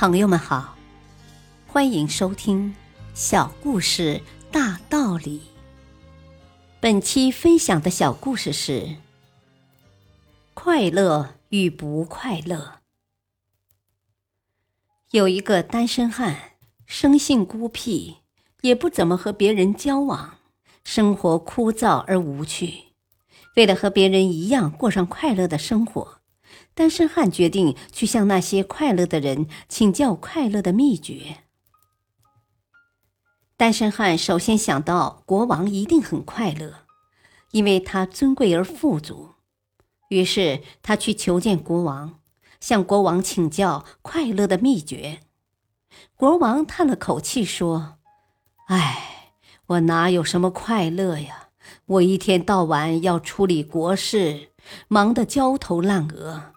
朋友们好，欢迎收听《小故事大道理》。本期分享的小故事是：快乐与不快乐。有一个单身汉，生性孤僻，也不怎么和别人交往，生活枯燥而无趣。为了和别人一样过上快乐的生活。单身汉决定去向那些快乐的人请教快乐的秘诀。单身汉首先想到国王一定很快乐，因为他尊贵而富足。于是他去求见国王，向国王请教快乐的秘诀。国王叹了口气说：“唉，我哪有什么快乐呀？我一天到晚要处理国事，忙得焦头烂额。”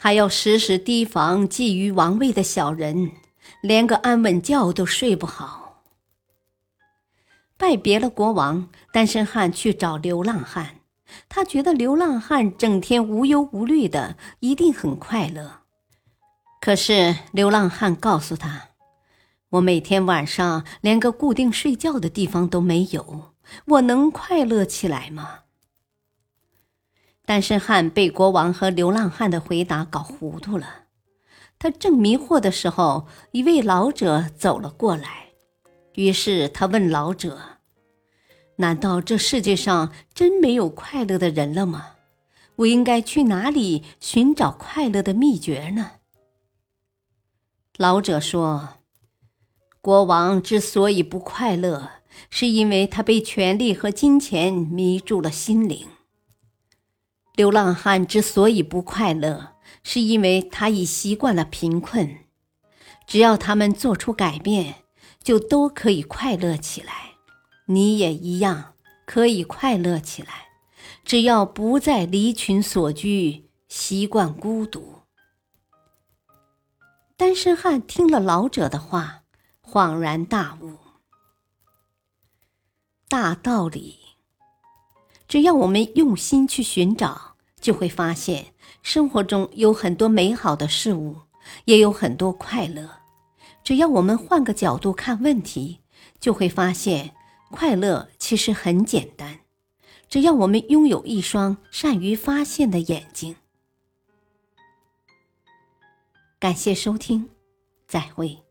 还要时时提防觊觎王位的小人，连个安稳觉都睡不好。拜别了国王，单身汉去找流浪汉。他觉得流浪汉整天无忧无虑的，一定很快乐。可是流浪汉告诉他：“我每天晚上连个固定睡觉的地方都没有，我能快乐起来吗？”单身汉被国王和流浪汉的回答搞糊涂了。他正迷惑的时候，一位老者走了过来。于是他问老者：“难道这世界上真没有快乐的人了吗？我应该去哪里寻找快乐的秘诀呢？”老者说：“国王之所以不快乐，是因为他被权力和金钱迷住了心灵。”流浪汉之所以不快乐，是因为他已习惯了贫困。只要他们做出改变，就都可以快乐起来。你也一样可以快乐起来，只要不再离群所居，习惯孤独。单身汉听了老者的话，恍然大悟。大道理，只要我们用心去寻找。就会发现生活中有很多美好的事物，也有很多快乐。只要我们换个角度看问题，就会发现快乐其实很简单。只要我们拥有一双善于发现的眼睛。感谢收听，再会。